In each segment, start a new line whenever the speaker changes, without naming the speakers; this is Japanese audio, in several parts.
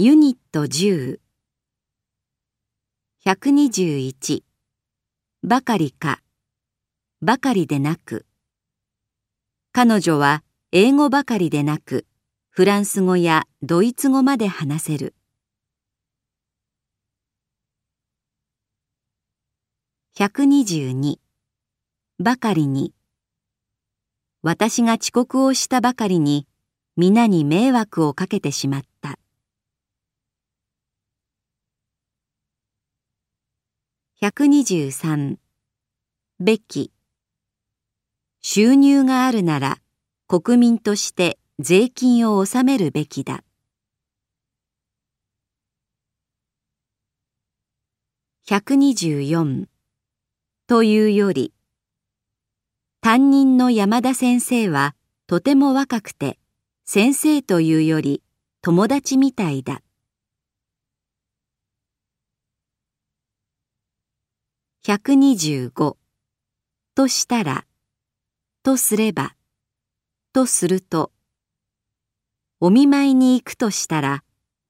ユニット10 121ばかりか。ばかりでなく。彼女は英語ばかりでなくフランス語やドイツ語まで話せる。122ばかりに。私が遅刻をしたばかりに皆に迷惑をかけてしまった。123べき。収入があるなら国民として税金を納めるべきだ。124というより担任の山田先生はとても若くて先生というより友達みたいだ。125としたらとすればとするとお見舞いに行くとしたら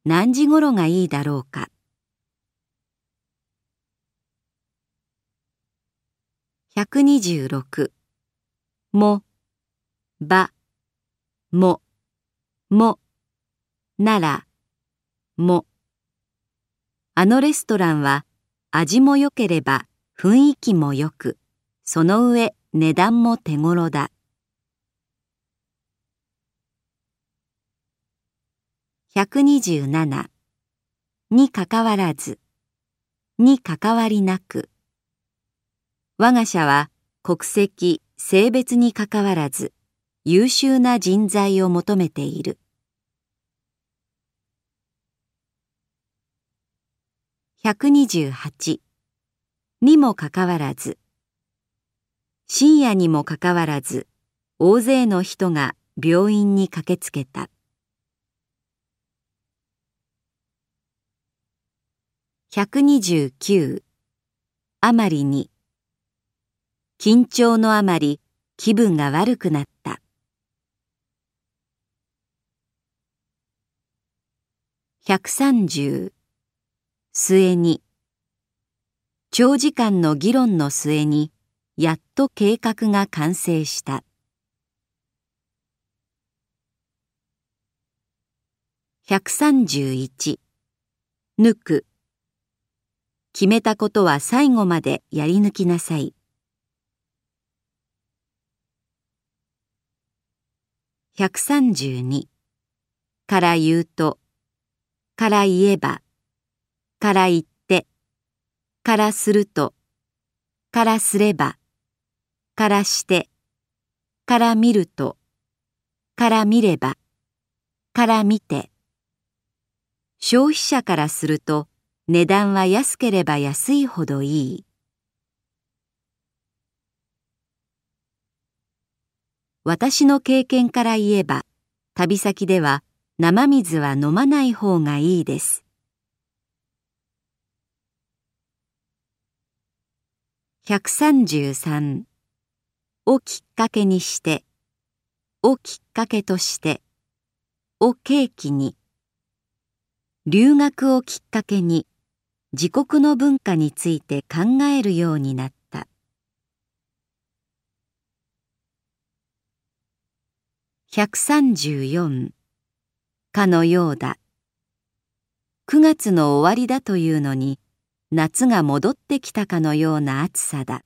何時頃がいいだろうか。126もばももならも。あのレストランは味も良ければ雰囲気も良く、その上値段も手頃だ。127にかかわらず、にかかわりなく。我が社は国籍、性別にかかわらず、優秀な人材を求めている。128にもかかわらず。深夜にもかかわらず大勢の人が病院に駆けつけた。129あまりに。緊張のあまり気分が悪くなった。130末に。長時間の議論の末にやっと計画が完成した。131抜く。決めたことは最後までやり抜きなさい。132から言うとから言えばから言ってからすると、からすれば、からして、から見ると、から見れば、から見て。消費者からすると値段は安ければ安いほどいい。私の経験から言えば、旅先では生水は飲まない方がいいです。133をきっかけにしてをきっかけとしてを契機に留学をきっかけに自国の文化について考えるようになった。134かのようだ。9月の終わりだというのに夏が戻ってきたかのような暑さだ。